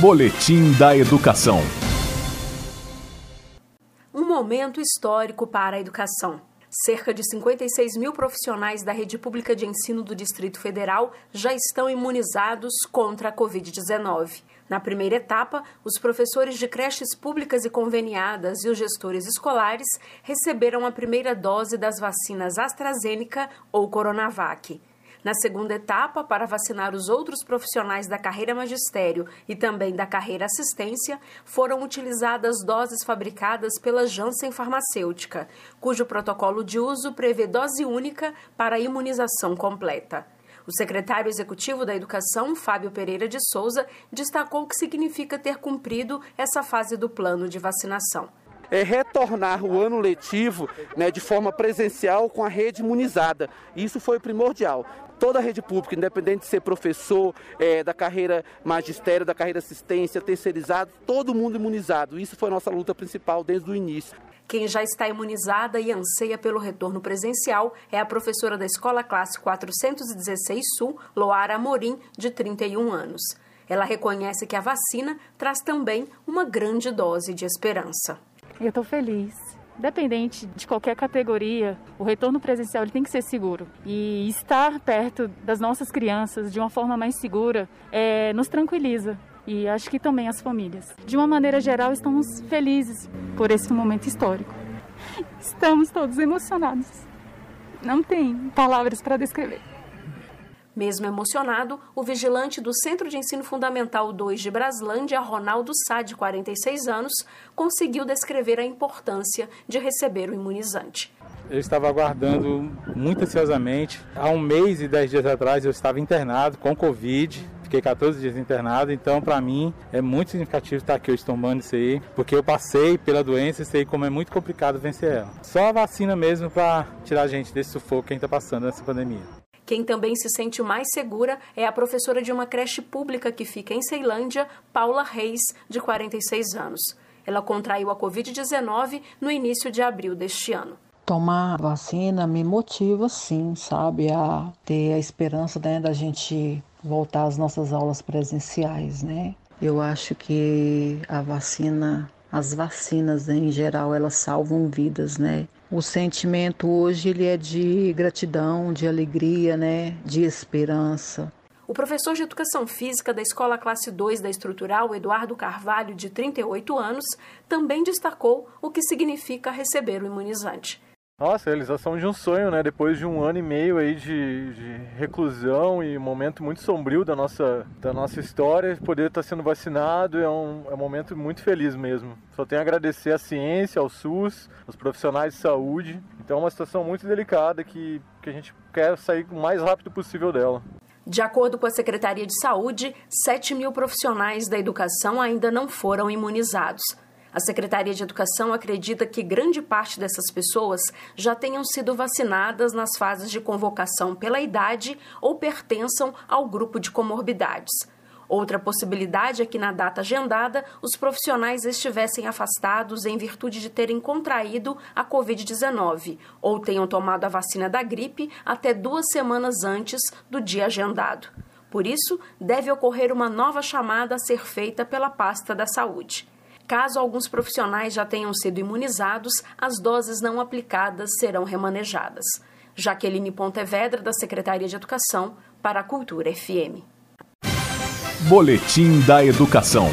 Boletim da Educação. Um momento histórico para a educação. Cerca de 56 mil profissionais da rede pública de ensino do Distrito Federal já estão imunizados contra a Covid-19. Na primeira etapa, os professores de creches públicas e conveniadas e os gestores escolares receberam a primeira dose das vacinas AstraZeneca ou Coronavac. Na segunda etapa, para vacinar os outros profissionais da carreira magistério e também da carreira assistência, foram utilizadas doses fabricadas pela Janssen Farmacêutica, cujo protocolo de uso prevê dose única para a imunização completa. O secretário executivo da Educação, Fábio Pereira de Souza, destacou o que significa ter cumprido essa fase do plano de vacinação é, retornar o ano letivo né, de forma presencial com a rede imunizada. Isso foi primordial. Toda a rede pública, independente de ser professor, é, da carreira magistério, da carreira assistência, terceirizado, todo mundo imunizado. Isso foi nossa luta principal desde o início. Quem já está imunizada e anseia pelo retorno presencial é a professora da Escola Classe 416 Sul, Loara Amorim, de 31 anos. Ela reconhece que a vacina traz também uma grande dose de esperança. Eu estou feliz. Dependente de qualquer categoria, o retorno presencial tem que ser seguro. E estar perto das nossas crianças de uma forma mais segura é, nos tranquiliza. E acho que também as famílias. De uma maneira geral, estamos felizes por esse momento histórico. Estamos todos emocionados. Não tem palavras para descrever. Mesmo emocionado, o vigilante do Centro de Ensino Fundamental 2 de Braslândia, Ronaldo Sá, de 46 anos, conseguiu descrever a importância de receber o imunizante. Eu estava aguardando muito ansiosamente. Há um mês e dez dias atrás eu estava internado com Covid. Fiquei 14 dias internado, então para mim é muito significativo estar aqui hoje tomando isso aí, porque eu passei pela doença e sei como é muito complicado vencer ela. Só a vacina mesmo para tirar a gente desse sufoco que a gente está passando nessa pandemia. Quem também se sente mais segura é a professora de uma creche pública que fica em Ceilândia, Paula Reis, de 46 anos. Ela contraiu a Covid-19 no início de abril deste ano. Tomar vacina me motiva, sim, sabe, a ter a esperança né, da gente voltar às nossas aulas presenciais, né? Eu acho que a vacina, as vacinas em geral, elas salvam vidas, né? O sentimento hoje ele é de gratidão, de alegria, né, de esperança. O professor de Educação Física da Escola Classe 2 da Estrutural, Eduardo Carvalho, de 38 anos, também destacou o que significa receber o imunizante. Nossa, a realização de um sonho, né? Depois de um ano e meio aí de, de, reclusão e momento muito sombrio da nossa, da nossa história, poder estar sendo vacinado é um, é um momento muito feliz mesmo. Só tenho a agradecer à ciência, ao SUS, aos profissionais de saúde. Então é uma situação muito delicada que, que a gente quer sair o mais rápido possível dela. De acordo com a Secretaria de Saúde, 7 mil profissionais da educação ainda não foram imunizados. A Secretaria de Educação acredita que grande parte dessas pessoas já tenham sido vacinadas nas fases de convocação pela idade ou pertençam ao grupo de comorbidades. Outra possibilidade é que, na data agendada, os profissionais estivessem afastados em virtude de terem contraído a Covid-19 ou tenham tomado a vacina da gripe até duas semanas antes do dia agendado. Por isso, deve ocorrer uma nova chamada a ser feita pela pasta da saúde. Caso alguns profissionais já tenham sido imunizados, as doses não aplicadas serão remanejadas. Jaqueline Pontevedra, da Secretaria de Educação, para a Cultura FM. Boletim da Educação.